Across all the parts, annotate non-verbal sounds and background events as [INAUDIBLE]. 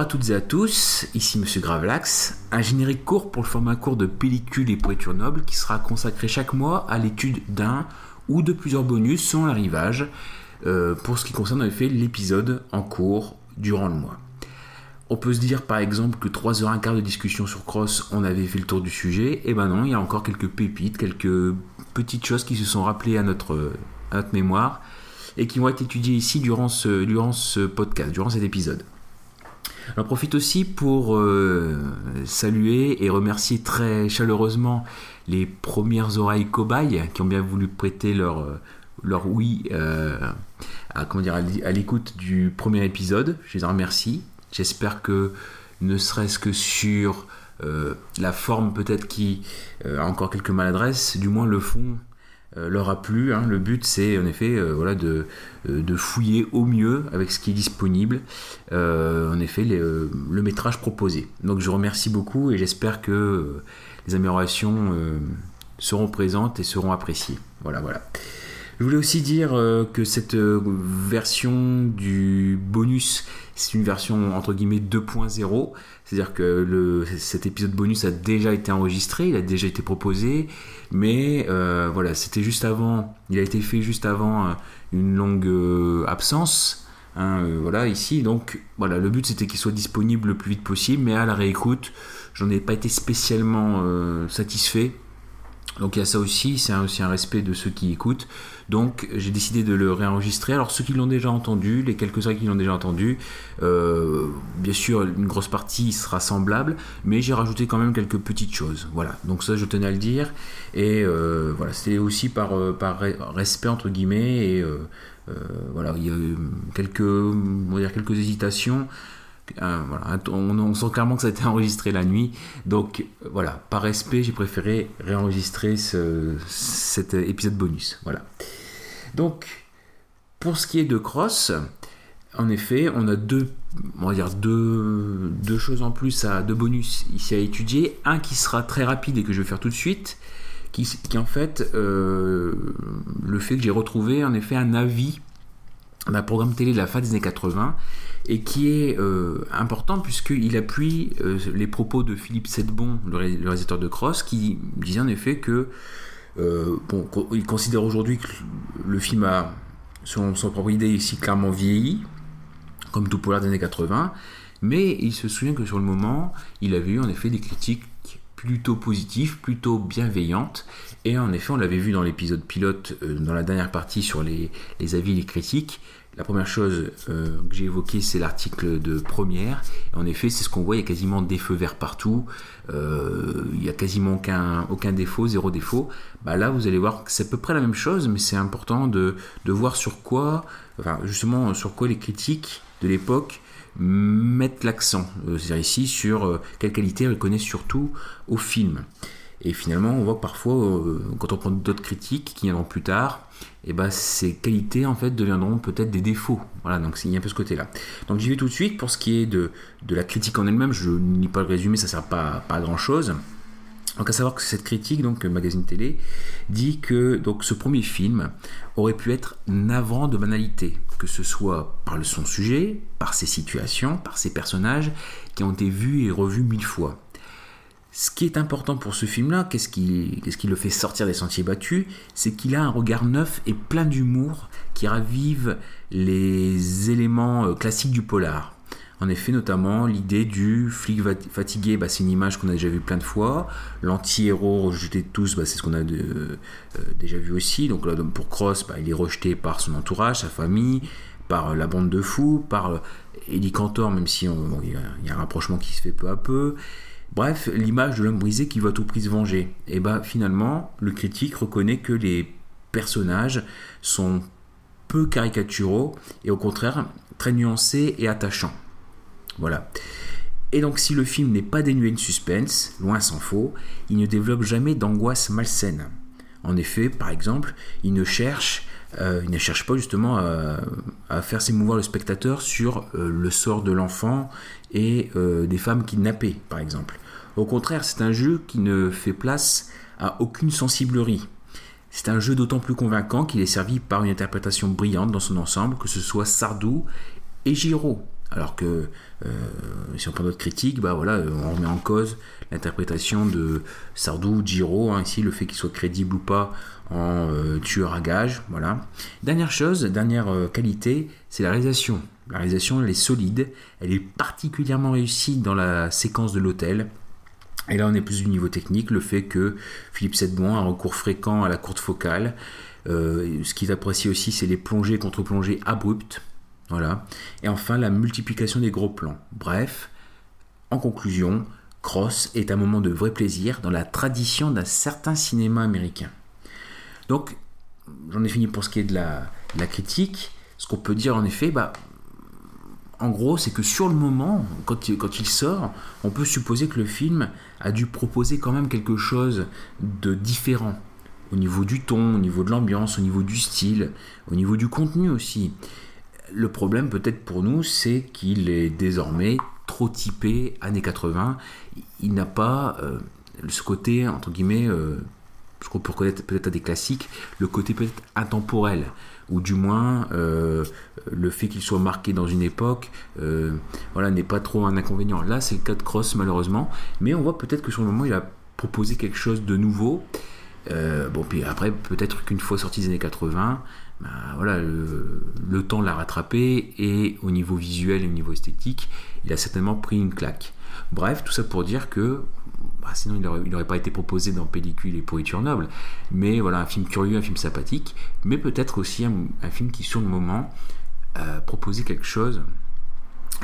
Bonjour à toutes et à tous, ici Monsieur Gravelax, un générique court pour le format court de pellicule et poéture noble qui sera consacré chaque mois à l'étude d'un ou de plusieurs bonus selon l'arrivage euh, pour ce qui concerne en effet l'épisode en cours durant le mois. On peut se dire par exemple que 3h15 de discussion sur Cross, on avait fait le tour du sujet, et eh ben non, il y a encore quelques pépites, quelques petites choses qui se sont rappelées à notre, mémoire et qui vont être étudiées ici durant ce podcast, durant cet épisode. J'en profite aussi pour euh, saluer et remercier très chaleureusement les premières oreilles cobayes qui ont bien voulu prêter leur, euh, oui euh, à, l'écoute du premier épisode. Je les en remercie. J'espère que ne serait-ce que sur la forme peut-être qui a encore quelques maladresses, du moins le fond euh, leur a plu. Hein. Le but, c'est en effet euh, voilà, de, euh, de, fouiller au mieux avec ce qui est disponible, en effet, le métrage proposé. Donc je remercie beaucoup et j'espère que les améliorations seront présentes et seront appréciées. Voilà, voilà. Je voulais aussi dire que cette version du bonus, c'est une version entre guillemets 2.0. C'est-à-dire que cet épisode bonus a déjà été enregistré, il a déjà été proposé, mais euh, voilà, c'était juste avant, il a été fait juste avant euh, une longue euh, absence. Hein, voilà, ici, donc voilà, le but c'était qu'il soit disponible le plus vite possible, mais à la réécoute, j'en ai pas été spécialement satisfait donc il y a ça aussi, c'est aussi un respect de ceux qui écoutent. Donc j'ai décidé de le réenregistrer. Alors ceux qui l'ont déjà entendu, les quelques-uns qui l'ont déjà entendu, euh, bien sûr une grosse partie sera semblable, mais j'ai rajouté quand même quelques petites choses. Voilà, donc ça je tenais à le dire. Et euh, voilà, c'était aussi par, euh, par respect entre guillemets. Et voilà, il y a eu quelques, dire quelques hésitations. On, sent clairement que ça a été enregistré la nuit. Donc voilà, par respect, j'ai préféré réenregistrer cet épisode bonus. Voilà. Donc, pour ce qui est de Cross, en effet, on a deux, on va dire deux, choses en plus, à, deux bonus ici à étudier. Un qui sera très rapide et que je vais faire tout de suite, qui, qui en fait, euh, le fait que j'ai retrouvé en effet un avis d'un programme télé de la fin des années 80 et qui est euh, important puisqu'il appuie euh, les propos de Philippe Sedbon, le, réalisateur de Cross, qui disait en effet que euh, bon, il considère aujourd'hui que le film a, selon son propre idée, ici clairement vieilli, comme tout polar des années 80, mais il se souvient que sur le moment, il avait eu en effet des critiques plutôt positives, plutôt bienveillantes, et en effet, on l'avait vu dans l'épisode pilote, dans la dernière partie sur les, avis et les critiques, la première chose euh, que j'ai évoquée, c'est l'article de première. en effet, c'est ce qu'on voit, il y a quasiment des feux verts partout. Euh, il n'y a quasiment aucun, aucun défaut, zéro défaut. Bah là, vous allez voir que c'est à peu près la même chose, mais c'est important de, voir sur quoi, enfin, justement, sur quoi les critiques de l'époque mettent l'accent. Euh, c'est-à-dire ici sur quelle qualité reconnaissent surtout au film. Et finalement, on voit que parfois, euh, quand on prend d'autres critiques qui viendront plus tard, eh ben, ces qualités en fait deviendront peut-être des défauts. Voilà, donc il y a un peu ce côté-là. Donc j'y vais tout de suite pour ce qui est de, la critique en elle-même. Je lis pas le résumé, ça ne sert pas, pas à grand-chose. Donc à savoir que cette critique, donc magazine télé, dit que donc ce premier film aurait pu être navrant de banalité, que ce soit par son sujet, par ses situations, par ses personnages qui ont été vus et revus mille fois. Ce qui est important pour ce film-là, qu'est-ce qui, le fait sortir des sentiers battus, c'est qu'il a un regard neuf et plein d'humour qui ravive les éléments euh, classiques du polar. En effet, notamment l'idée du flic fatigué, bah, c'est une image qu'on a déjà vue plein de fois. L'anti-héros rejeté de tous, bah, c'est ce qu'on a euh, déjà vu aussi. Donc là, pour Cross, bah, il est rejeté par son entourage, sa famille, par la bande de fous, par Eddie Cantor, même si il y, a un rapprochement qui se fait peu à peu. Bref, l'image de l'homme brisé qui va tout prix se venger. Et finalement, le critique reconnaît que les personnages sont peu caricaturaux et au contraire très nuancés et attachants. Voilà. Et donc si le film n'est pas dénué de suspense, loin s'en faut, il ne développe jamais d'angoisse malsaine. En effet, par exemple, il ne cherche, euh, il ne cherche pas justement à, faire s'émouvoir le spectateur sur euh, le sort de l'enfant et euh, des femmes kidnappées, par exemple. Au contraire, c'est un jeu qui ne fait place à aucune sensiblerie. C'est un jeu d'autant plus convaincant qu'il est servi par une interprétation brillante dans son ensemble, que ce soit Sardou et Giraud. Alors que si on prend notre critique, bah voilà, on remet en cause l'interprétation de Sardou, Giro, hein, ici le fait qu'il soit crédible ou pas en tueur à gage, voilà. Dernière chose, dernière qualité, c'est la réalisation. La réalisation, elle est solide, elle est particulièrement réussie dans la séquence de l'hôtel. Et là, on est plus du niveau technique, le fait que Philippe Sedbon a un recours fréquent à la courte focale. Euh, ce qu'il apprécie aussi, c'est les plongées contre plongées abruptes. Voilà. Et enfin, la multiplication des gros plans. Bref, en conclusion, Cross est un moment de vrai plaisir dans la tradition d'un certain cinéma américain. Donc, j'en ai fini pour ce qui est de la, critique. Ce qu'on peut dire en effet, bah, en gros, c'est que sur le moment, quand il sort, on peut supposer que le film a dû proposer quand même quelque chose de différent. Au niveau du ton, au niveau de l'ambiance, au niveau du style, au niveau du contenu aussi. Le problème peut-être pour nous, c'est qu'il est désormais trop typé années 80. Il n'a pas euh, ce côté, entre guillemets, euh, ce qu'on peut reconnaître peut-être à des classiques, le côté peut-être intemporel ou du moins euh, le fait qu'il soit marqué dans une époque euh, voilà, n'est pas trop un inconvénient. Là, c'est le cas de Cross, malheureusement, mais on voit peut-être que sur le moment, il a proposé quelque chose de nouveau. Euh, bon, puis après, peut-être qu'une fois sorti des années 80, bah, voilà, le, temps l'a rattrapé et au niveau visuel et au niveau esthétique, il a certainement pris une claque. Bref, tout ça pour dire que bah, sinon il n'aurait pas été proposé dans Pellicule et Pourriture Noble. Mais voilà, un film curieux, un film sympathique, mais peut-être aussi un, film qui, sur le moment, euh, proposait quelque chose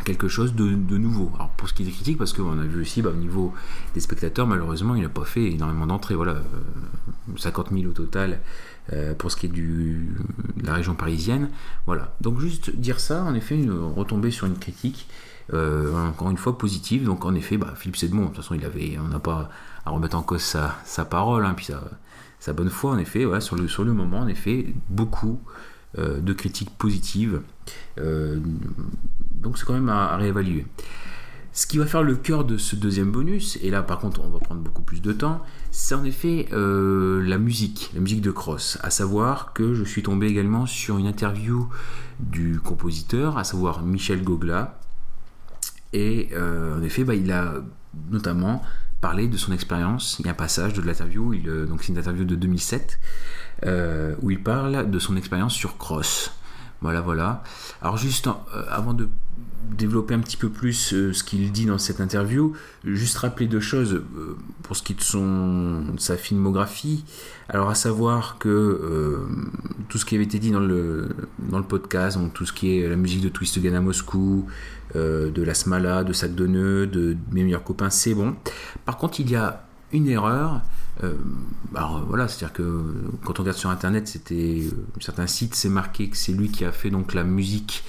quelque chose de, nouveau. Alors pour ce qui est des critiques, parce qu'on a vu aussi bah, au niveau des spectateurs, malheureusement, il n'a pas fait énormément d'entrées. Voilà, 50 euh, 000 au total euh, pour ce qui est de la région parisienne. Voilà. Donc juste dire ça, en effet, une, retomber sur une critique euh, encore une fois positive. Donc en effet, bah, Philippe Sedmond, de toute façon, il avait, on n'a pas à remettre en cause sa, parole, hein, puis sa, sa, bonne foi, en effet, ouais, sur, le, sur le moment, en effet, beaucoup de critiques positives. Euh, donc c'est quand même à, réévaluer. Ce qui va faire le cœur de ce deuxième bonus, et là par contre on va prendre beaucoup plus de temps, c'est en effet la musique, la musique de Cross. À savoir que je suis tombé également sur une interview du compositeur, à savoir Michel Gogla, et euh, en effet, bah, il a notamment parlé de son expérience. Il y a un passage de l'interview, euh, donc c'est une interview de 2007, euh, où il parle de son expérience sur Cross. Voilà, voilà. Alors juste avant de développer un petit peu plus ce qu'il dit dans cette interview, juste rappeler deux choses pour ce qui est de, son, sa filmographie. Alors à savoir que tout ce qui avait été dit dans le, dans le podcast, donc tout ce qui est la musique de Twist Again à Moscou, euh, de la Smala, de Sac de Nœuds, de, mes meilleurs copains, c'est bon. Par contre, il y a une erreur. Euh, alors voilà, c'est-à-dire que quand on regarde sur internet, c'était euh, certains sites, c'est marqué que c'est lui qui a fait donc la musique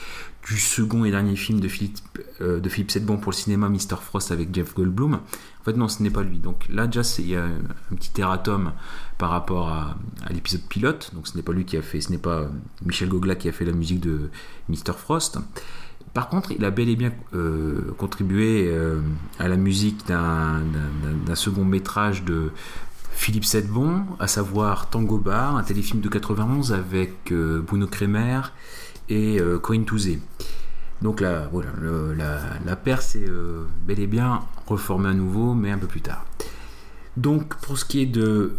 du second et dernier film de Philippe, de Philippe Sedbon pour le cinéma, Mr. Frost avec Jeff Goldblum. En fait, non, ce n'est pas lui. Donc là, déjà, il y a un petit erratum par rapport à, l'épisode pilote. Donc ce n'est pas lui qui a fait, ce n'est pas Michel Gogla qui a fait la musique de Mr. Frost. Par contre, il a bel et bien euh, contribué euh, à la musique d'un second métrage de Philippe Sedbon, à savoir Tango Bar, un téléfilm de 91 avec euh, Bruno Kremer et Corinne Touzé. Donc là, voilà, la, la paire s'est bel et bien reformée à nouveau, mais un peu plus tard. Donc pour ce qui est de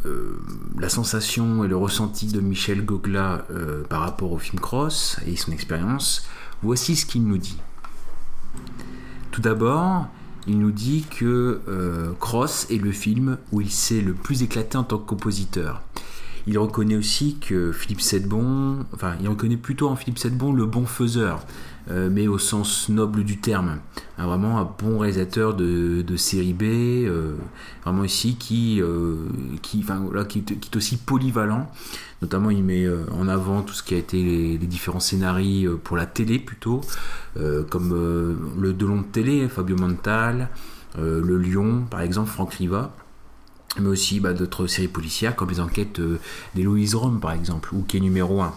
la sensation et le ressenti de Michel Gogla par rapport au film Cross et son expérience, Voici ce qu'il nous dit. Tout d'abord, il nous dit que euh, Cross est le film où il s'est le plus éclaté en tant que compositeur. Il reconnaît aussi que Philippe Sedbon, enfin, il reconnaît plutôt en Philippe Sedbon le bon faiseur, euh, mais au sens noble du terme. vraiment un bon réalisateur de, série B, euh, vraiment ici qui, qui, enfin, qui, est aussi polyvalent Notamment, il met euh, en avant tout ce qui a été les, différents scénarios euh, pour la télé plutôt, euh, comme le Delon de télé, Fabio Montal, le Lion, par exemple, Franck Riva mais aussi bah, d'autres séries policières comme les enquêtes des Louise Rome par exemple, ou qui est numéro 1.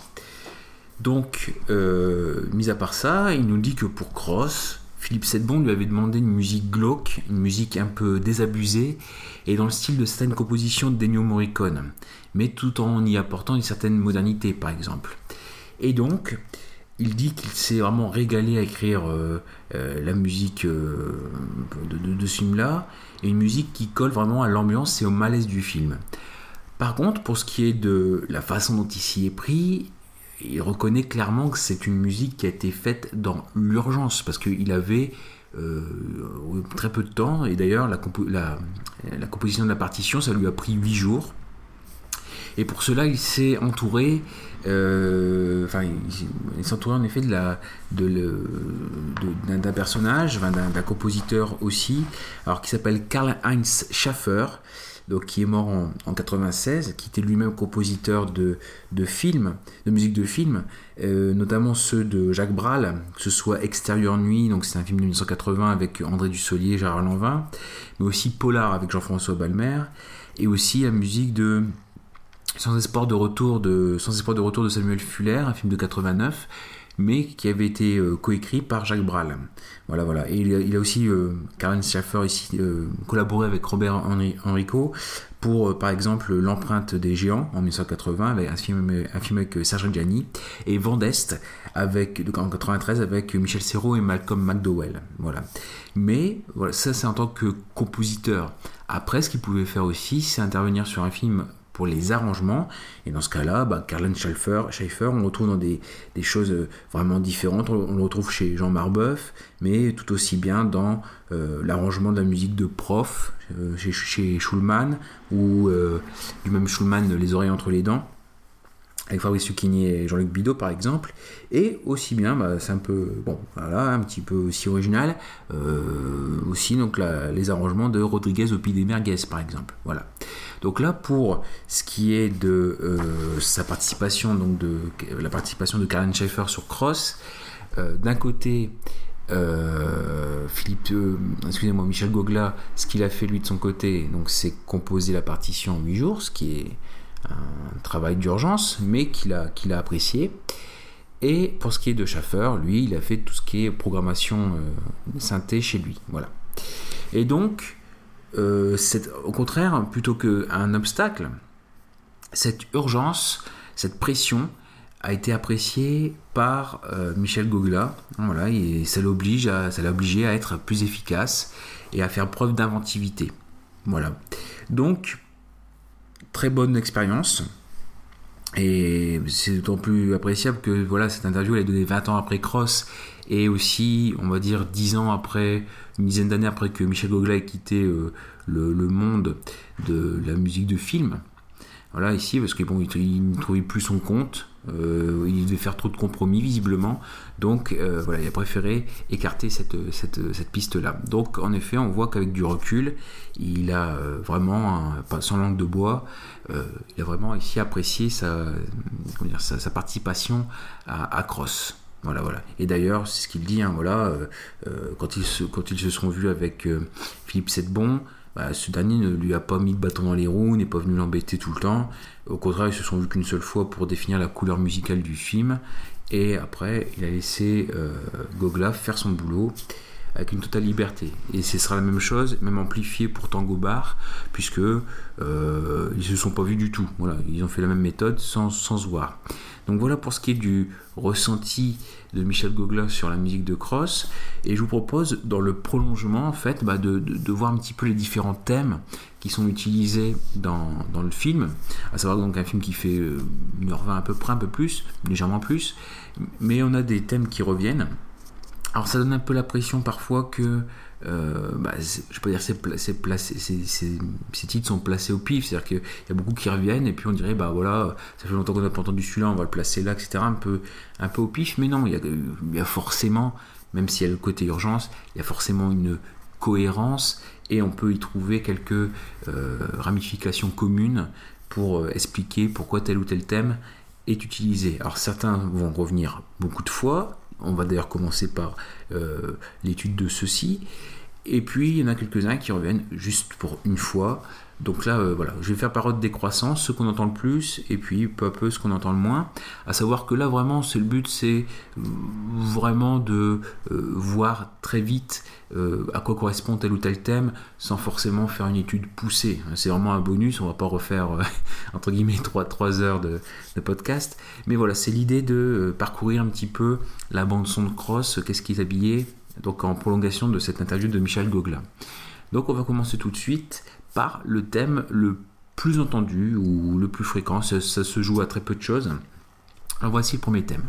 Donc, mis à part ça, il nous dit que pour Cross, Philippe Sedbon lui avait demandé une musique glauque, une musique un peu désabusée, et dans le style de certaines compositions de Dennio Morricone mais tout en y apportant une certaine modernité, par exemple. Et donc, il dit qu'il s'est vraiment régalé à écrire la musique de, de, ce film-là, une musique qui colle vraiment à l'ambiance et au malaise du film. Par contre, pour ce qui est de la façon dont il s'y est pris, il reconnaît clairement que c'est une musique qui a été faite dans l'urgence, parce qu'il avait euh, très peu de temps, et d'ailleurs la, la, composition de la partition, ça lui a pris 8 jours. Et pour cela, il s'est entouré, euh, enfin, il, entouré en effet de la, de d'un personnage, d'un compositeur aussi, alors qui s'appelle Karl-Heinz Schaffer, donc, qui est mort en, en 96, qui était lui-même compositeur de, de, films, de musique de films, euh, notamment ceux de Jacques Brel, que ce soit Extérieur Nuit, donc c'est un film de 1980 avec André Dussolier, Gérard Lanvin, mais aussi Polar avec Jean-François Balmer, et aussi la musique de Sans espoir de retour de, Samuel Fuller, un film de 89, mais qui avait été euh, coécrit par Jacques Brel. Voilà, voilà. Et il a, aussi, euh, Karen Schaffer, ici, euh, collaboré avec Robert Enrico pour, par exemple, L'empreinte des géants en 1980, avec un film, avec Serge Gianni, et Vendeste avec, en 1993 avec Michel Serrault et Malcolm McDowell. Voilà. Mais voilà, ça, c'est en tant que compositeur. Après, ce qu'il pouvait faire aussi, c'est intervenir sur un film pour les arrangements. Et dans ce cas-là, bah, Carlen Schaeffer, on le retrouve dans des, choses euh, vraiment différentes. On, le retrouve chez Jean Marbeuf, mais tout aussi bien dans euh, l'arrangement de la musique de prof, euh, chez, Schulman, ou du même Schulman, Les oreilles entre les dents avec Fabrice Lucchini et Jean-Luc Bidot par exemple, et aussi bien, bah, c'est un peu, voilà, un petit peu aussi original, aussi donc les arrangements de Rodriguez au Pied des Merguez par exemple, voilà. Donc là, pour ce qui est de euh, sa participation, donc de la participation de Karen Schaeffer sur Cross, euh, d'un côté, euh, Philippe, excusez-moi, Michel Gogla, ce qu'il a fait lui de son côté, donc c'est composer la partition en 8 jours, ce qui est un travail d'urgence, mais qu'il a, a apprécié. Et pour ce qui est de Schaffer, lui, il a fait tout ce qui est programmation synthé chez lui. Voilà. Et donc, euh, au contraire, plutôt qu'un obstacle, cette urgence, cette pression a été appréciée par euh, Michel Gogla. Voilà, et ça l'oblige l'a obligé à être plus efficace et à faire preuve d'inventivité. Voilà. Donc, très bonne expérience. Et c'est d'autant plus appréciable que voilà, cette interview elle est donnée 20 ans après Cross et aussi, on va dire, 10 ans après, une dizaine d'années après que Michel Gogla ait quitté euh, le, monde de la musique de film. Voilà, ici, parce qu'il ne trouvait plus son compte, euh, il devait faire trop de compromis visiblement, donc euh, voilà, il a préféré écarter cette, piste-là. Donc en effet, on voit qu'avec du recul, il a vraiment, sans langue de bois, il a vraiment ici apprécié sa, participation à Cross. Voilà, voilà. Et d'ailleurs, c'est ce qu'il dit, hein, voilà, euh, euh, quand, ils se, quand ils se sont vus avec euh, Philippe Sedbon, bah, ce dernier ne lui a pas mis de bâton dans les roues, n'est pas venu l'embêter tout le temps. Au contraire, ils se sont vus qu'une seule fois pour définir la couleur musicale du film. Et après, il a laissé Gogla faire son boulot avec une totale liberté. Et ce sera la même chose, même amplifié pour Tango Bar, puisque euh, ils se sont pas vus du tout. Voilà, ils ont fait la même méthode sans, sans se voir. Donc voilà pour ce qui est du ressenti de Michel Gogla sur la musique de Cross. Et je vous propose, dans le prolongement, en fait, bah, de, voir un petit peu les différents thèmes qui sont utilisés dans, le film. À savoir donc un film qui fait 1h20 euh, à peu près, un peu plus, légèrement plus. Mais on a des thèmes qui reviennent. Alors ça donne un peu la pression parfois que, euh, bah, je peux dire, ces, ces, titres sont placés au pif, c'est-à-dire qu'il y a beaucoup qui reviennent et puis on dirait, bah voilà, ça fait longtemps qu'on n'a pas entendu celui-là, on va le placer là, etc. Un peu, au pif, mais non, il y, a, il y a forcément, même s'il y a le côté urgence, il y a forcément une cohérence et on peut y trouver quelques euh, ramifications communes pour euh, expliquer pourquoi tel ou tel thème est utilisé. Alors certains vont revenir beaucoup de fois, on va d'ailleurs commencer par euh, l'étude de ceci. Et puis, il y en a quelques-uns qui reviennent juste pour une fois. Donc là, euh, voilà, je vais faire par décroissance, ce qu'on entend le plus, et puis peu à peu ce qu'on entend le moins. À savoir que là, vraiment, c'est le but, c'est vraiment de euh, voir très vite euh, à quoi correspond tel ou tel thème, sans forcément faire une étude poussée. C'est vraiment un bonus, on va pas refaire, [LAUGHS] entre guillemets, 3, 3 heures de, podcast. Mais voilà, c'est l'idée de parcourir un petit peu la bande-son de Cross, qu'est-ce qui est habillé, donc en prolongation de cette interview de Michel Gogla. Donc on va commencer tout de suite par le thème le plus entendu ou le plus fréquent. Ça, se joue à très peu de choses. Alors voici le premier thème.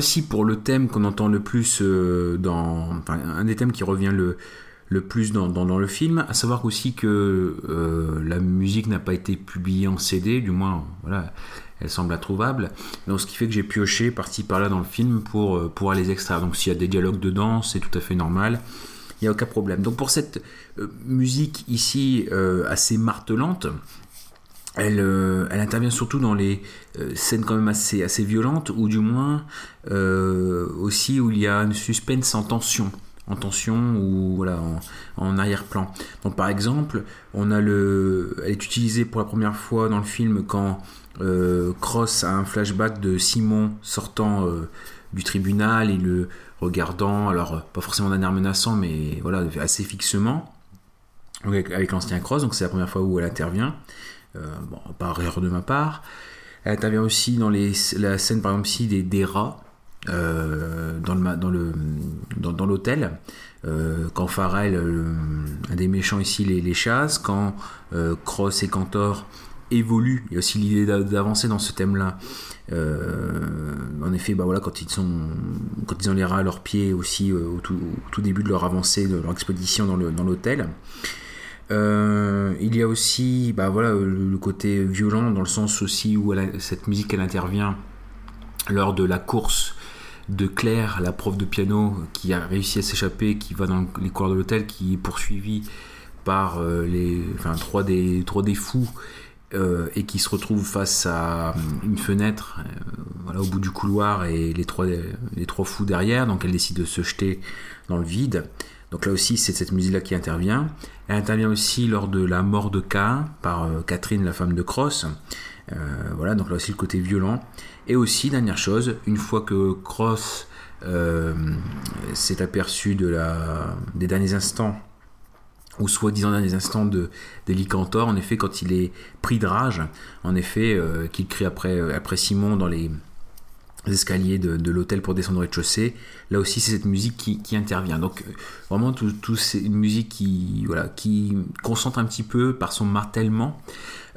Voici pour le thème qu'on entend le plus euh, dans. un des thèmes qui revient le, le plus dans, dans, le film, à savoir aussi que euh, la musique n'a pas été publiée en CD, du moins, voilà, elle semble introuvable. Donc, ce qui fait que j'ai pioché parti par-là dans le film pour, euh, pour les extraire. Donc, s'il y a des dialogues dedans, c'est tout à fait normal. Il n'y a aucun problème. Donc, pour cette musique ici assez martelante, euh, elle, intervient surtout dans les euh, scènes quand même assez, violentes, ou du moins euh, aussi où il y a une suspense en tension, en tension ou en, arrière-plan. Donc par exemple, on a le, elle est utilisée pour la première fois dans le film quand Cross a un flashback de Simon sortant du tribunal et le regardant, alors pas forcément d'un air menaçant, mais voilà assez fixement avec, avec l'ancien Cross. Donc c'est la première fois où elle intervient. Euh, bon, par erreur de ma part. Elle intervient aussi dans les, la scène, par exemple, des, rats euh, dans l'hôtel. Euh, quand Farrell, un des méchants ici, les, les chasse, quand Cross et Cantor évoluent, il y a aussi l'idée d'avancer dans ce thème-là. en effet, bah voilà, quand ils ont les rats à leurs pieds aussi au, tout, début de leur avancée, de leur expédition dans l'hôtel. Euh, il y a aussi bah voilà, le, côté violent dans le sens aussi où cette musique elle intervient lors de la course de Claire, la prof de piano qui a réussi à s'échapper, qui va dans les couloirs de l'hôtel, qui est poursuivie par euh, les, enfin, trois, des, trois des fous euh, et qui se retrouve face à une fenêtre voilà, au bout du couloir et les trois, les trois fous derrière, donc elle décide de se jeter dans le vide. Donc là aussi, c'est cette musique-là qui intervient. Elle intervient aussi lors de la mort de K par euh, Catherine, la femme de Cross. Euh, voilà, donc là aussi le côté violent. Et aussi, dernière chose, une fois que Cross euh, s'est aperçu de la, des derniers instants, ou soi-disant derniers instants de, d'Elicantor, en effet, quand il est pris de rage, en effet, qu'il crie après Simon dans les, escaliers de, l'hôtel pour descendre au rez-de-chaussée. Là aussi, c'est cette musique qui, intervient. Donc, euh, vraiment, tout, c'est une musique qui, voilà, qui concentre un petit peu par son martèlement,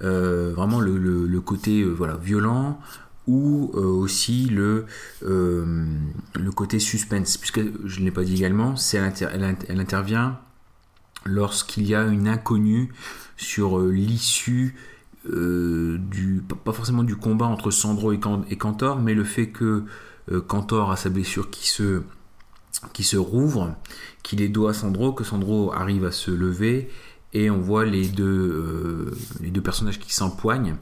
euh, vraiment le, côté euh, voilà, violent ou aussi le, le côté suspense, puisque je ne l'ai pas dit également, c'est elle, intervient lorsqu'il y a une inconnue sur l'issue euh, pas forcément du combat entre Sandro et, Cantor, mais le fait que euh, Cantor a sa blessure qui se, rouvre, qu'il est dos à Sandro, que Sandro arrive à se lever, et on voit les deux, euh, les personnages qui s'empoignent,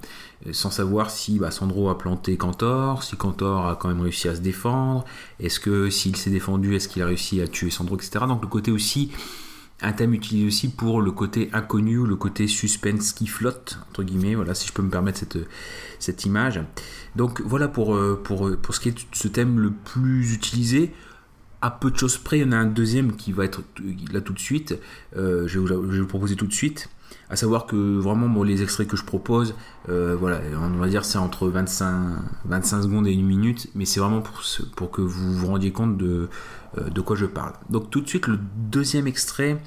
sans savoir si bah, Sandro a planté Cantor, si Cantor a quand même réussi à se défendre, est-ce que s'il s'est défendu, est-ce qu'il a réussi à tuer Sandro, etc. Donc le côté aussi un thème utilisé aussi pour le côté inconnu le côté suspense qui flotte, entre guillemets, voilà, si je peux me permettre cette, image. Donc voilà pour, pour, pour ce qui est ce thème le plus utilisé. À peu de choses près, il y en a un deuxième qui va être là tout de suite. je, vais vous, je, vais vous, proposer tout de suite. À savoir que vraiment, bon, les extraits que je propose, euh, voilà, on va dire c'est entre 25, 25 secondes et une minute, mais c'est vraiment pour, pour que vous vous rendiez compte de, euh, de quoi je parle. Donc tout de suite, le deuxième extrait,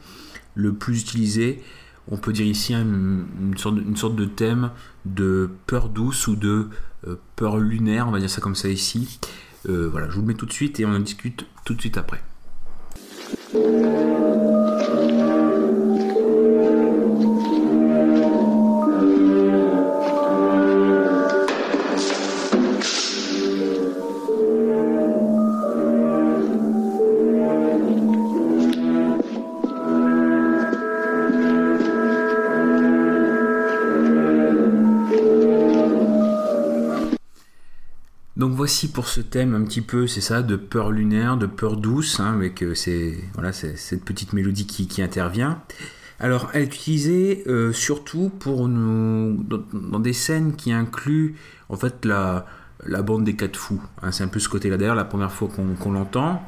le plus utilisé, on peut dire ici une, sorte, de, une sorte de thème de peur douce ou de euh, peur lunaire, on va dire ça comme ça ici. Voilà, je vous le mets tout de suite et on en discute tout de suite après. Voici pour ce thème un petit peu, c'est ça, de peur lunaire, de peur douce, hein, avec euh, cette petite mélodie qui, intervient. Alors, elle est utilisée euh, surtout pour nous dans, des scènes qui incluent en fait la, bande des quatre fous. Hein. c'est un peu ce côté-là. D'ailleurs, la première fois qu'on l'entend,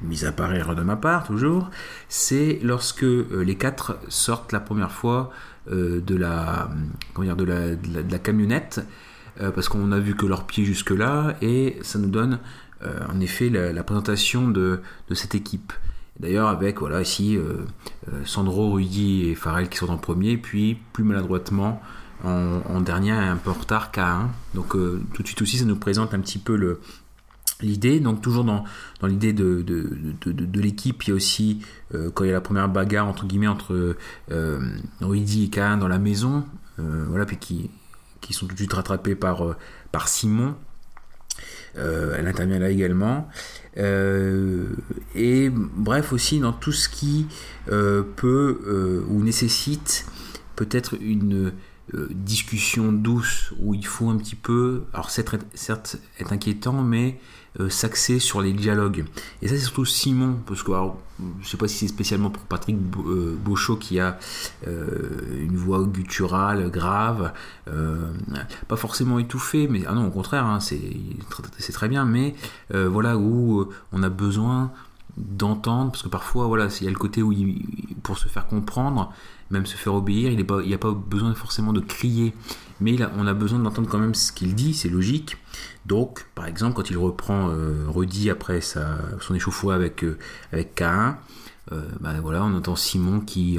mis à part erreur de ma part toujours, c'est lorsque euh, les quatre sortent la première fois de la camionnette euh, parce qu'on a vu que leurs pieds jusque-là, et ça nous donne euh, en effet la, présentation de, cette équipe. D'ailleurs, avec voilà ici euh, Sandro, Rudy et Farrell qui sont en premier, puis plus maladroitement en, dernier, un peu en retard K1. Donc tout de suite aussi, ça nous présente un petit peu l'idée. Donc toujours dans, l'idée de, l'équipe, il y a aussi, quand il y a la première bagarre, entre guillemets, entre Rudy et K1 dans la maison, voilà, puis qui, qui sont tout de suite rattrapés par, euh, par Simon. Euh, elle intervient là également. Euh, et bref aussi dans tout ce qui peut ou nécessite peut-être une discussion douce où il faut un petit peu, alors certes, certes être inquiétant, mais euh, s'axer sur les dialogues. Et ça, c'est surtout Simon, parce que alors, je sais pas si c'est spécialement pour Patrick euh, Beauchot qui a euh, une voix gutturale, grave, pas forcément étouffée, mais ah non, au contraire, hein, c'est très bien, mais voilà où on a besoin d'entendre, parce que parfois, voilà, il y a le côté où, pour se faire comprendre, même se faire obéir, il n'y a pas besoin forcément de crier, mais on a besoin d'entendre quand même ce qu'il dit, c'est logique. Donc, par exemple, quand il reprend euh, Rudy après son échauffourée avec, euh, avec K1, euh, bah, voilà, on entend Simon qui,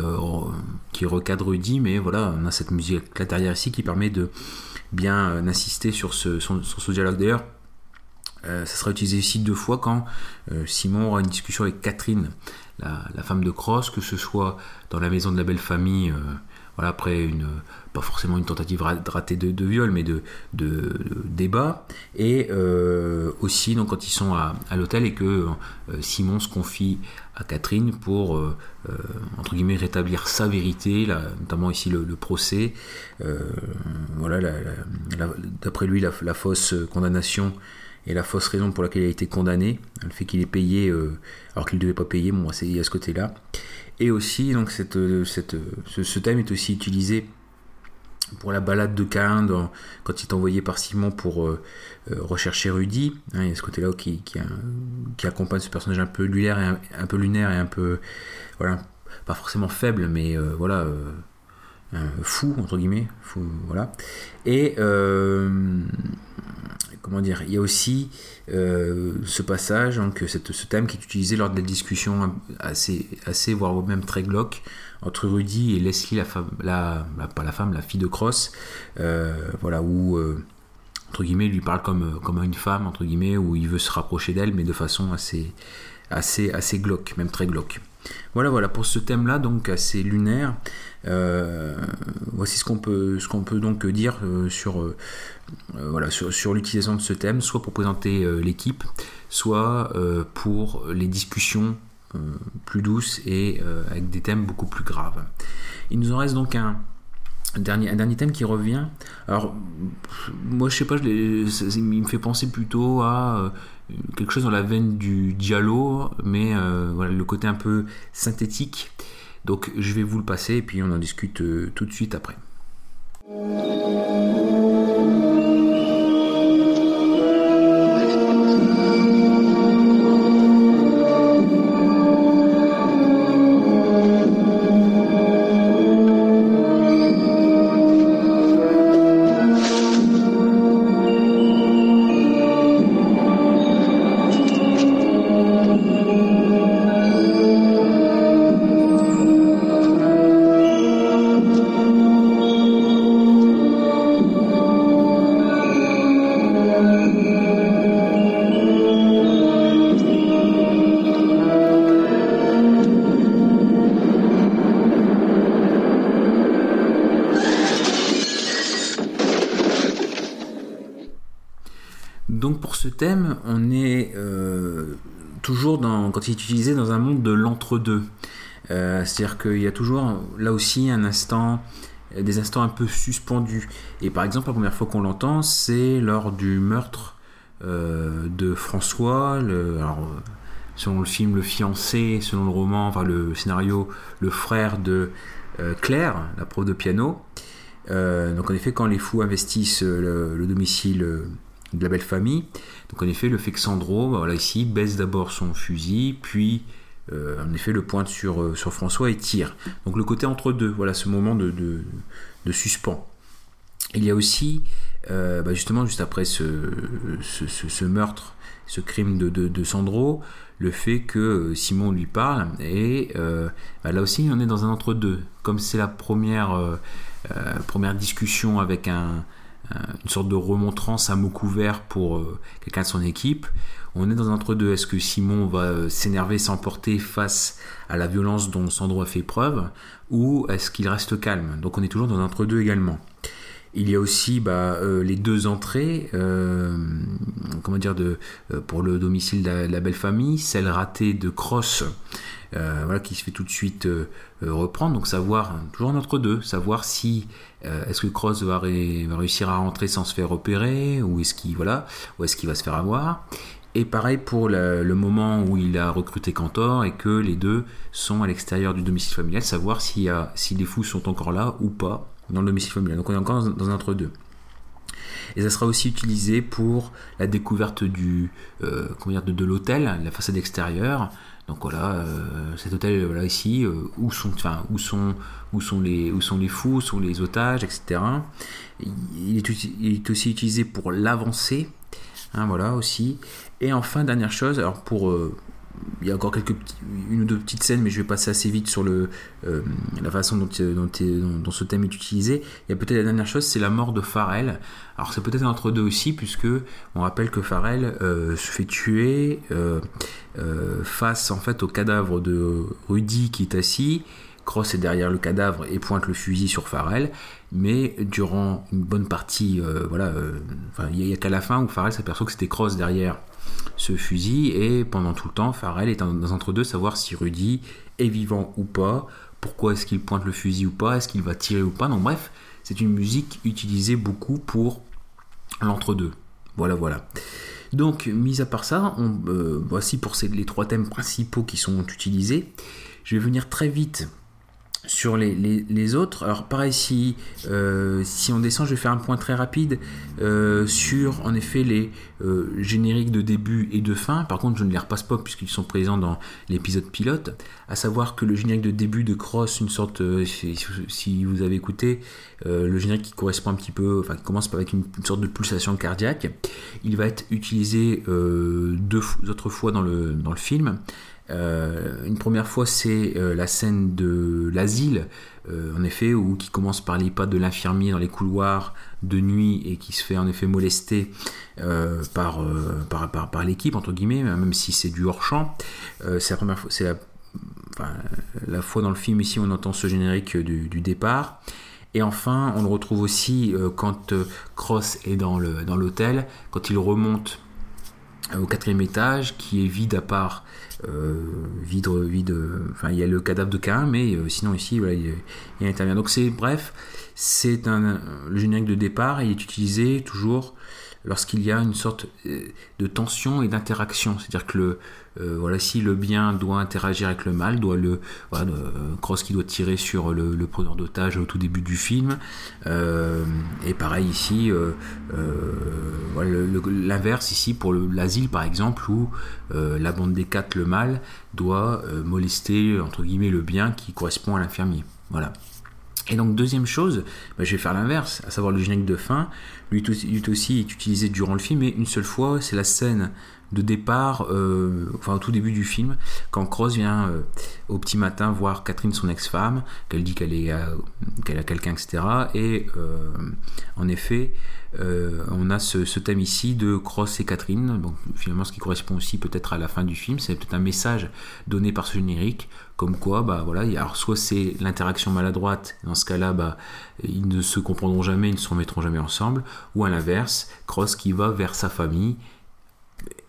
qui recadre Rudy, mais voilà, on a cette musique là derrière ici qui permet de bien insister sur ce, sur ce dialogue. D'ailleurs, ça sera utilisé ici deux fois quand Simon aura une discussion avec Catherine, la, la, femme de Cross, que ce soit dans la maison de la belle famille voilà, après une, pas forcément une tentative ratée de, viol, mais de, de, débat. Et euh, aussi donc, quand ils sont à, l'hôtel et que euh, Simon se confie à Catherine pour, euh, entre guillemets, rétablir sa vérité, notamment ici le, procès. voilà, d'après lui, la, la, fausse condamnation et la fausse raison pour laquelle il a été condamné, le fait qu'il ait payé alors qu'il ne devait pas payer, bon, il y a ce côté-là. Et aussi, donc, cette, cette, ce, thème est aussi utilisé pour la balade de Cain quand il est envoyé par Simon pour euh, euh, rechercher Rudy. Hein, il y a ce côté-là qui, qui, accompagne ce personnage un peu lunaire et un, peu lunaire et un peu, voilà, pas forcément faible, mais euh, voilà, fou entre guillemets, fou, voilà. Et comment dire, il y a aussi euh, ce passage, donc cette, ce thème qui est utilisé lors de la discussion assez, assez voire même très glauque entre Rudy et Leslie, la femme, la, femme, la fille de Cross, euh, voilà où euh, entre guillemets il lui parle comme une femme entre guillemets où il veut se rapprocher d'elle, mais de façon assez assez assez glauque, même très glauque. Voilà, voilà pour ce thème-là, donc assez lunaire. Euh, voici ce qu'on peut, donc dire euh, euh, sur l'utilisation de ce thème, soit pour présenter l'équipe, soit pour les discussions plus douces et avec des thèmes beaucoup plus graves. Il nous en reste donc un, Dernier, un dernier thème qui revient. Alors, moi, je sais pas, il me fait penser plutôt à quelque chose dans la veine du dialogue, mais voilà, le côté un peu synthétique Donc je vais vous le passer et puis on en discute tout de suite après. On est euh, toujours dans, quand il est utilisé dans un monde de l'entre-deux. Euh, c'est-à-dire qu'il y a toujours là aussi un instant, des instants un peu suspendus. Et par exemple, la première fois qu'on l'entend, c'est lors du meurtre euh, de François. selon le film, le fiancé, selon le roman, enfin le scénario, le frère de Claire, la prof de piano. donc en effet, quand les fous investissent le domicile de la belle famille. Donc en effet, le fait que Sandro, bah, voilà, ici, baisse d'abord son fusil, puis euh, en effet le pointe sur, euh, sur François et tire. Donc le côté entre deux, voilà ce moment de, de, suspens. Il y a aussi, euh, bah, justement, juste après ce, ce, meurtre, ce crime de, de, Sandro, le fait que Simon lui parle, et bah, là aussi on est dans un entre-deux. Comme c'est la première, première discussion avec un, euh, une sorte de remontrance à mot couvert pour euh, quelqu'un de son équipe. On est dans un entre-deux. Est-ce que Simon va euh, s'énerver, s'emporter face à la violence dont Sandro a fait preuve ou est-ce qu'il reste calme? Donc on est toujours dans un entre-deux également. Il y a aussi bah, les deux entrées, comment dire, de, pour le domicile de la, belle famille, celle ratée de Cross, voilà, qui se fait tout de suite reprendre. Donc savoir, toujours entre deux, savoir si euh, est-ce que Cross va, réussir à rentrer sans se faire repérer ou est-ce qu'il voilà, ou est-ce qu'il va se faire avoir Et pareil pour le moment où il a recruté Cantor et que les deux sont à l'extérieur du domicile familial, savoir si les fous sont encore là ou pas dans le domicile familial. Donc on est encore dans un entre-deux. Et ça sera aussi utilisé pour la découverte du, euh, de, l'hôtel, la façade extérieure, donc voilà, euh, cet hôtel voilà ici, euh, où sont, les, fous, où sont les otages, etc. Il est, aussi utilisé pour l'avancée, hein, voilà aussi. Et enfin dernière chose, alors pour il y a encore quelques une ou deux petites scènes, mais je vais passer assez vite sur le, euh, la façon dont, euh, dont, ce thème est utilisé. Il y a peut-être la dernière chose, c'est la mort de Farrell. Alors c'est peut-être entre deux aussi, puisque on rappelle que Farrell euh, se fait tuer face en fait au cadavre de Rudy qui est assis. Cross est derrière le cadavre et pointe le fusil sur Farrell, mais durant une bonne partie, voilà, il n'y a, qu'à la fin où Farrell s'aperçoit que c'était Cross derrière ce fusil et pendant tout le temps, Farrell est dans entre deux, savoir si Rudy est vivant ou pas, pourquoi est-ce qu'il pointe le fusil ou pas, est-ce qu'il va tirer ou pas. Donc bref, c'est une musique utilisée beaucoup pour l'entre-deux. Voilà, voilà. Donc, mis à part ça, euh, voici pour les trois thèmes principaux qui sont utilisés. Je vais venir très vite sur les, autres, alors pareil, si, euh, si on descend, je vais faire un point très rapide euh, sur en effet les euh, génériques de début et de fin. Par contre, je ne les repasse pas puisqu'ils sont présents dans l'épisode pilote. À savoir que le générique de début de Cross, une sorte, si, vous avez écouté, le générique qui correspond un petit peu, enfin qui commence avec une, sorte de pulsation cardiaque, il va être utilisé deux autres fois dans le, dans le film. Euh, une première fois, c'est euh, la scène de l'asile, euh, en effet, où qui commence par les pas de l'infirmier dans les couloirs de nuit et qui se fait en effet molester par, par, l'équipe, entre guillemets, même si c'est du hors-champ. c'est la première fois, c'est la, fois dans le film ici on entend ce générique du, départ. Et enfin, on le retrouve aussi quand Cross est dans l'hôtel, dans quand il remonte au quatrième étage, qui est vide à part vide, vide, enfin il y a le cadavre de Cain, mais euh, sinon ici voilà, il, il, intervient. Donc c'est bref, c'est un le générique de départ, il est utilisé toujours lorsqu'il y a une sorte de tension et d'interaction. C'est-à-dire que le, voilà, si le bien doit interagir avec le mal, doit le, voilà, Cross qui doit tirer sur le, le preneur d'otage au tout début du film, et pareil ici, l'inverse ici pour l'asile par exemple, où la bande des quatre, le mal, doit molester entre guillemets le bien qui correspond à l'infirmier. Voilà. Et donc deuxième chose, bah, je vais faire l'inverse, à savoir le générique de fin. Lui aussi est utilisé durant le film, mais une seule fois, c'est la scène de départ, euh, enfin au tout début du film, quand Cross vient euh, au petit matin voir Catherine, son ex-femme, qu'elle dit qu'elle est, euh, qu'elle a quelqu'un, etc. Et en effet, on a ce, thème ici de Cross et Catherine, donc finalement ce qui correspond aussi peut-être à la fin du film, c'est peut-être un message donné par ce générique, comme quoi, bah voilà, alors soit c'est l'interaction maladroite, dans ce cas-là, bah, ils ne se comprendront jamais, ils ne se remettront jamais ensemble, ou à l'inverse, Cross qui va vers sa famille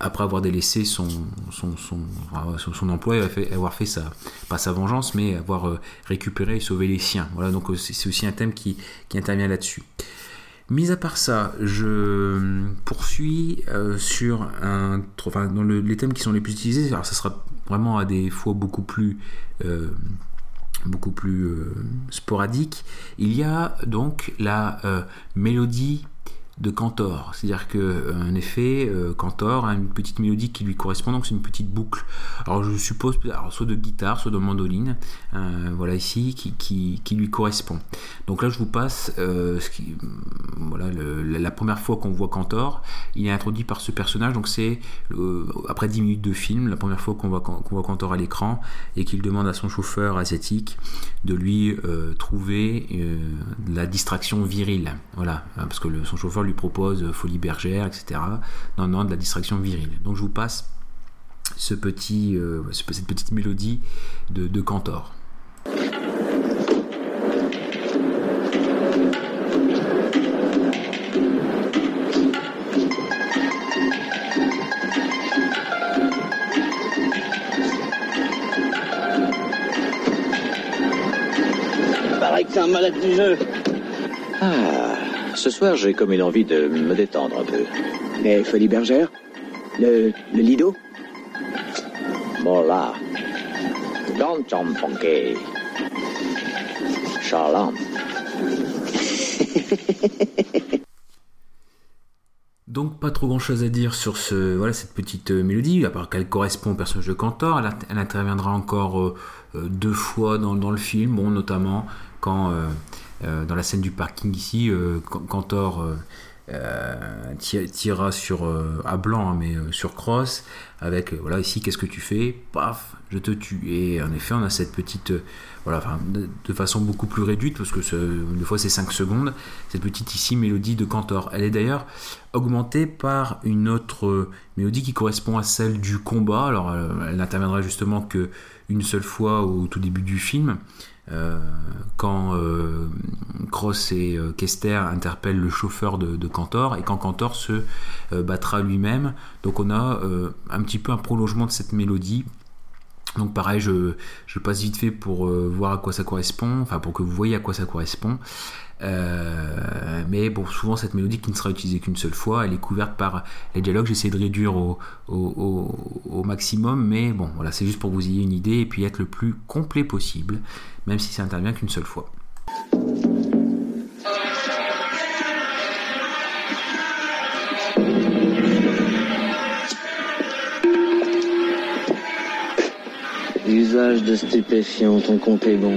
après avoir délaissé son, son, son, emploi et avoir fait sa, pas sa vengeance, mais avoir euh, récupéré et sauvé les siens. Voilà, donc euh, c'est aussi un thème qui intervient là-dessus. Mis à part ça, je poursuis euh, sur un, enfin, dans les thèmes qui sont les plus utilisés. Alors, ça sera vraiment à des fois beaucoup plus, beaucoup plus sporadique. Il y a donc la mélodie de Cantor. C'est-à-dire que euh, en effet, euh, Cantor a une petite mélodie qui lui correspond, donc c'est une petite boucle. Alors je suppose soit de guitare, soit de mandoline, euh, voilà ici, qui, qui, lui correspond. Donc là je vous passe ce qui, voilà, la première fois qu'on voit Cantor, il est introduit par ce personnage, donc c'est après 10 minutes de film, la première fois qu'on voit, voit Cantor à l'écran, et qu'il demande à son chauffeur asiatique de lui trouver la distraction virile. Voilà, parce que son chauffeur lui propose Folie Bergère, etc. Non, non, de la distraction virile. Donc je vous passe ce petit, euh, cette petite mélodie de, de Cantor. paraît que c'est un malade du jeu. Ah, ce soir, j'ai comme une envie de me détendre un peu. Les Folies Bergères Le, le Lido Bon là. Shalom. Donc pas trop grand chose à dire sur ce, voilà, cette petite euh, mélodie, à part qu'elle correspond au personnage de Cantor. Elle, interviendra encore euh, euh, deux fois dans, dans, le film, bon, notamment quand euh, dans la scène du parking ici, euh, Cantor euh, tirera sur à blanc hein, mais sur cross avec voilà ici qu'est-ce que tu fais? Paf je te tue. Et en effet on a cette petite voilà de, façon beaucoup plus réduite parce que des fois c'est 5 secondes cette petite ici mélodie de Cantor elle est d'ailleurs augmentée par une autre mélodie qui correspond à celle du combat. Alors elle n'interviendra justement que une seule fois au tout début du film. euh, quand euh, Cross et euh, Kester interpellent le chauffeur de, Cantor et quand Cantor se battra lui-même. Donc on a un petit peu un prolongement de cette mélodie donc pareil, je, je, passe vite fait pour voir à quoi ça correspond, enfin pour que vous voyez à quoi ça correspond. Euh, mais bon, souvent cette mélodie qui ne sera utilisée qu'une seule fois, elle est couverte par les dialogues. J'essaie de réduire au, au, maximum, mais bon, voilà, c'est juste pour que vous ayez une idée et puis être le plus complet possible, même si ça intervient qu'une seule fois. Usage de stupéfiants, ton compte est bon.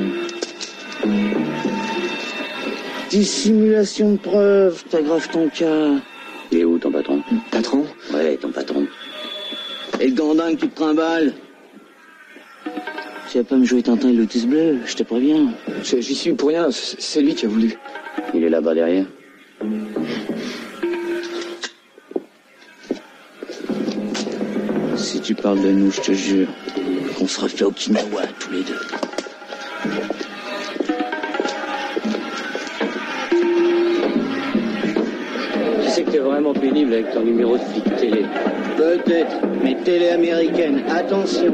Dissimulation de preuves, t'aggraves ton cas. Il est où ton patron? Patron? Ouais, ton patron. Et le gandin que tu te trimbales? Tu vas pas me jouer Tintin et Lotus Bleu, je te préviens. J'y suis pour rien, c'est lui qui a voulu. Il est là-bas derrière Si tu parles de nous, je te jure qu'on se refait Okinawa tous les deux. Pénible avec ton numéro de flic télé. Peut-être, mais télé américaine, attention.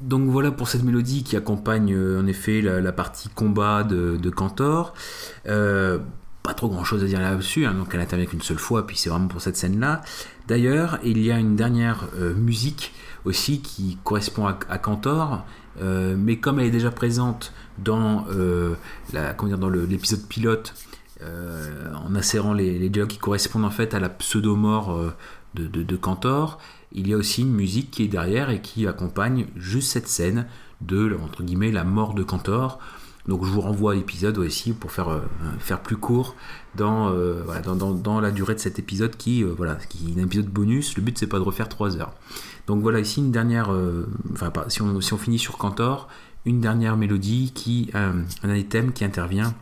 donc voilà pour cette mélodie qui accompagne en effet la, partie combat de, de Cantor. pas trop grand chose à dire là-dessus, hein, donc elle intervient qu'une seule fois, puis c'est vraiment pour cette scène-là. D'ailleurs, il y a une dernière musique aussi qui correspond à, Cantor, mais comme elle est déjà présente dans, dans l'épisode pilote, en insérant les, les, dialogues qui correspondent en fait à la pseudo-mort de, de, Cantor, il y a aussi une musique qui est derrière et qui accompagne juste cette scène de entre guillemets la mort de Cantor. Donc je vous renvoie à l'épisode aussi pour faire, euh, faire plus court dans, euh, dans, dans, la durée de cet épisode qui, euh, voilà, qui est un épisode bonus. Le but c'est pas de refaire 3 heures. Donc voilà ici une dernière, enfin si on, si on finit sur Cantor, une dernière mélodie qui, un, thème qui intervient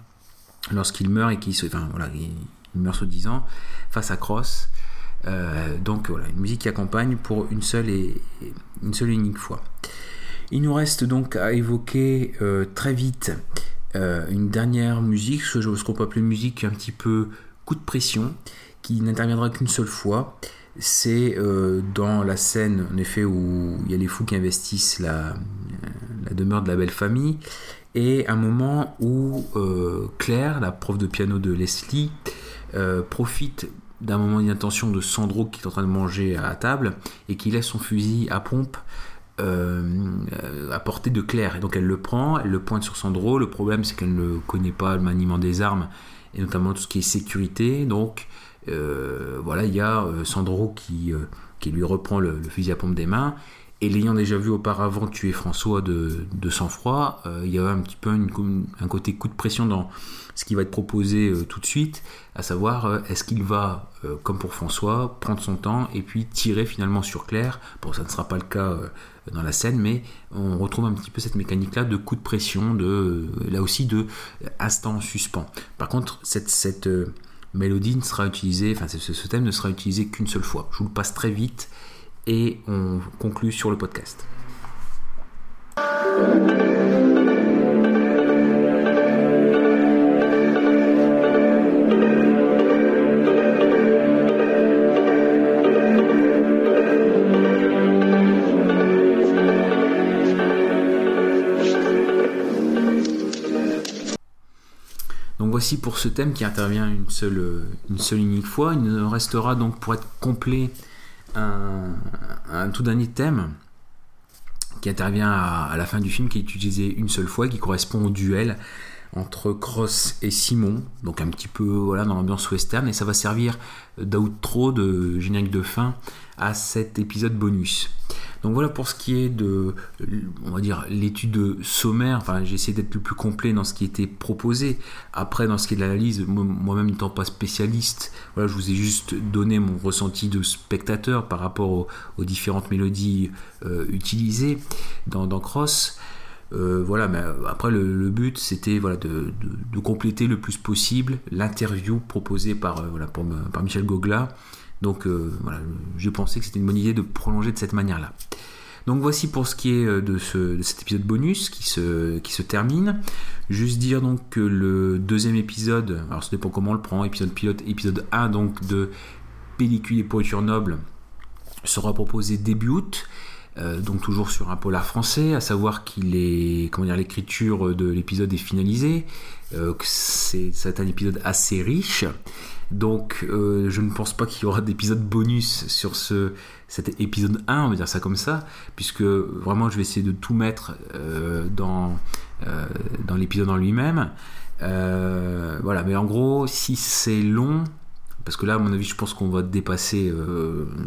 lorsqu'il meurt et qui se, voilà, il, meurt se disant face à Cross. Donc voilà, une musique qui accompagne pour une seule et une seule unique fois. Il nous reste donc à évoquer euh, très vite euh, une dernière musique, ce qu'on peut appeler musique un petit peu coup de pression, qui n'interviendra qu'une seule fois. C'est dans la scène, en effet, où il y a les fous qui investissent la, la demeure de la belle famille, et un moment où Claire, la prof de piano de Leslie, profite d'un moment d'inattention de Sandro qui est en train de manger à table et qui laisse son fusil à pompe euh, à portée de Claire. Et donc elle le prend, elle le pointe sur Sandro. Le problème c'est qu'elle ne connaît pas le maniement des armes et notamment tout ce qui est sécurité. Donc euh, voilà, il y a euh, Sandro qui, qui lui reprend le, fusil à pompe des mains. Et l'ayant déjà vu auparavant tuer François de, sang-froid, il y a un petit peu un côté coup de pression dans, ce qui va être proposé euh, tout de suite, à savoir euh, est-ce qu'il va, euh, comme pour François, prendre son temps et puis tirer finalement sur Claire. Bon, ça ne sera pas le cas dans la scène, mais on retrouve un petit peu cette mécanique-là de coup de pression, de là aussi de instant en suspens. Par contre, cette, cette mélodie ne sera utilisée, enfin ce, thème ne sera utilisé qu'une seule fois. Je vous le passe très vite et on conclut sur le podcast. voici pour ce thème qui intervient une seule, une seule unique fois. Il nous restera donc pour être complet un, tout dernier thème qui intervient à, la fin du film, qui est utilisé une seule fois, qui correspond au duel entre Cross et Simon, donc un petit peu voilà dans l'ambiance western, et ça va servir d'outro, de générique de fin à cet épisode bonus. Donc voilà pour ce qui est de, on va l'étude sommaire. Enfin, j'ai essayé d'être le plus complet dans ce qui était proposé. Après, dans ce qui est de l'analyse, moi-même n'étant pas spécialiste, je vous ai juste donné mon ressenti de spectateur par rapport aux, différentes mélodies euh, utilisées dans, Cross. Euh, voilà, mais après le, but c'était de, compléter le plus possible l'interview proposée par, euh, par Michel Gogla donc euh, voilà, je pensais que c'était une bonne idée de prolonger de cette manière-là. Donc voici pour ce qui est euh, de, cet épisode bonus qui se, termine. Juste dire donc que le deuxième épisode, alors ce dépend comment on le prend, épisode pilote, épisode 1 donc de Pellicule et pourriture noble sera proposé début août. Euh, donc toujours sur un polar français, à savoir qu'il est, comment dire, l'écriture de l'épisode est finalisée, que c'est un épisode assez riche, donc euh, je ne pense pas qu'il y aura d'épisode bonus sur ce, cet épisode 1, on va dire ça comme ça, puisque vraiment je vais essayer de tout mettre euh, dans, euh, dans l'épisode en lui-même. voilà, mais en gros, si c'est long, parce que là, à mon avis, je pense qu'on va dépasser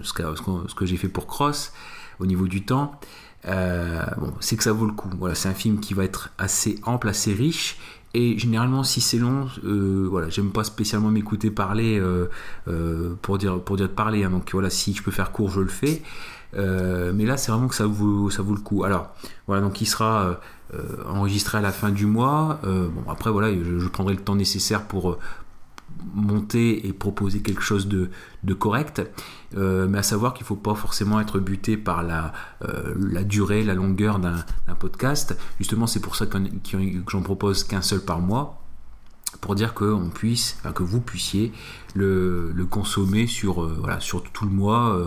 ce que, j'ai fait pour Cross au niveau du temps. bon, c'est que ça vaut le coup. Voilà, c'est un film qui va être assez ample, assez riche, et généralement, si c'est long, euh, voilà, j'aime pas spécialement m'écouter parler euh, euh, pour dire pour dire de parler. Hein. donc voilà, si je peux faire court, je le fais. mais là, c'est vraiment que ça vaut ça vaut le coup. Alors voilà, donc il sera enregistré à la fin du mois. bon après voilà, je, prendrai le temps nécessaire pour monter et proposer quelque chose de, correct, euh, mais à savoir qu'il ne faut pas forcément être buté par la, euh, durée, la longueur d'un podcast. Justement, c'est pour ça que j'en propose qu'un seul par mois, pour dire que que vous puissiez le, consommer sur, euh, sur tout le mois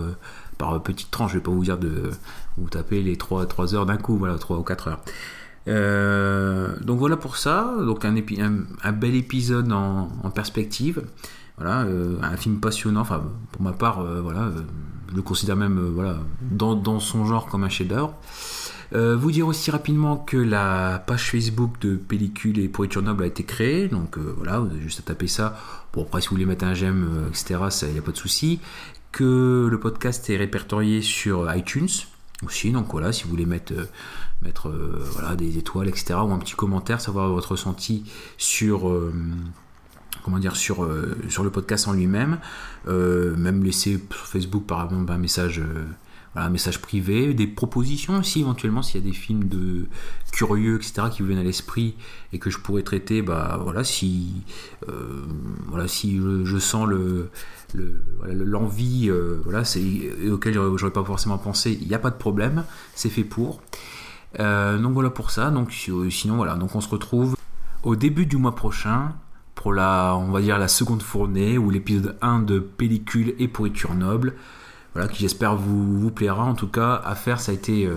par petites tranches. Je vais pas vous dire de vous taper les 3, 3 heures d'un coup, voilà, 3 ou 4 heures. Euh, donc voilà pour ça, donc un, bel épisode en, perspective. Voilà, euh, un film passionnant. Enfin, pour ma part, euh, voilà, je le considère même voilà dans, dans, son genre comme un chef-d'œuvre. vous dire aussi rapidement que la page Facebook de Pellicule et Pourriture Noble a été créée, donc voilà, vous avez juste à taper ça. Bon, après, si vous voulez mettre un j'aime, etc., il n'y a pas de souci. Que le podcast est répertorié sur iTunes aussi, donc voilà, si vous voulez mettre mettre euh, voilà, des étoiles, etc. Ou un petit commentaire, savoir votre ressenti sur euh, comment dire sur, euh, sur le podcast en lui-même. même laisser sur Facebook par exemple un message un message privé, des propositions aussi éventuellement s'il y a des films de curieux, etc. qui vous viennent à l'esprit et que je pourrais traiter, bah voilà, si voilà, si je, sens le l'envie, voilà, c'est auquel j'aurais pas forcément pensé, il n'y a pas de problème, c'est fait pour. Euh, donc voilà pour ça. Donc sinon voilà, donc on se retrouve au début du mois prochain pour la, on va dire la seconde fournée ou l'épisode 1 de Pellicule et pourriture noble. Voilà, qui j'espère vous, vous plaira. En tout cas, à faire, ça a été euh,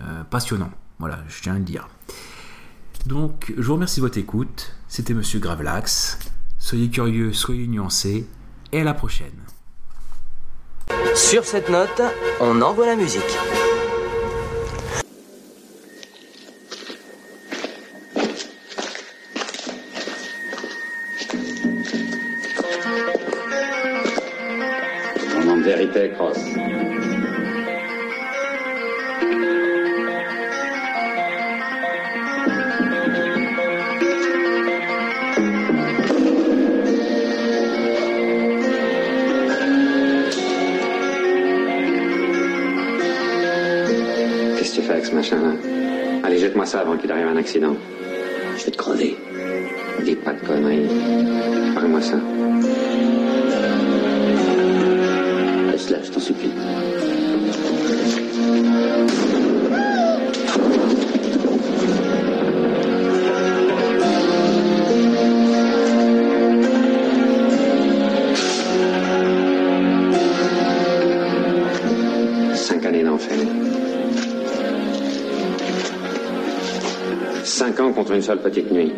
euh, passionnant. Voilà, je tiens à le dire. Donc, je vous remercie de votre écoute. C'était Monsieur Gravelax. Soyez curieux, soyez nuancés. Et à la prochaine. Sur cette note, on envoie la musique. Machin-là Allez, jette-moi ça avant qu'il arrive un accident. Je vais te crever. Dis pas de conneries. Parle-moi ça. je t'en supplie. Contre une seule petite nuit.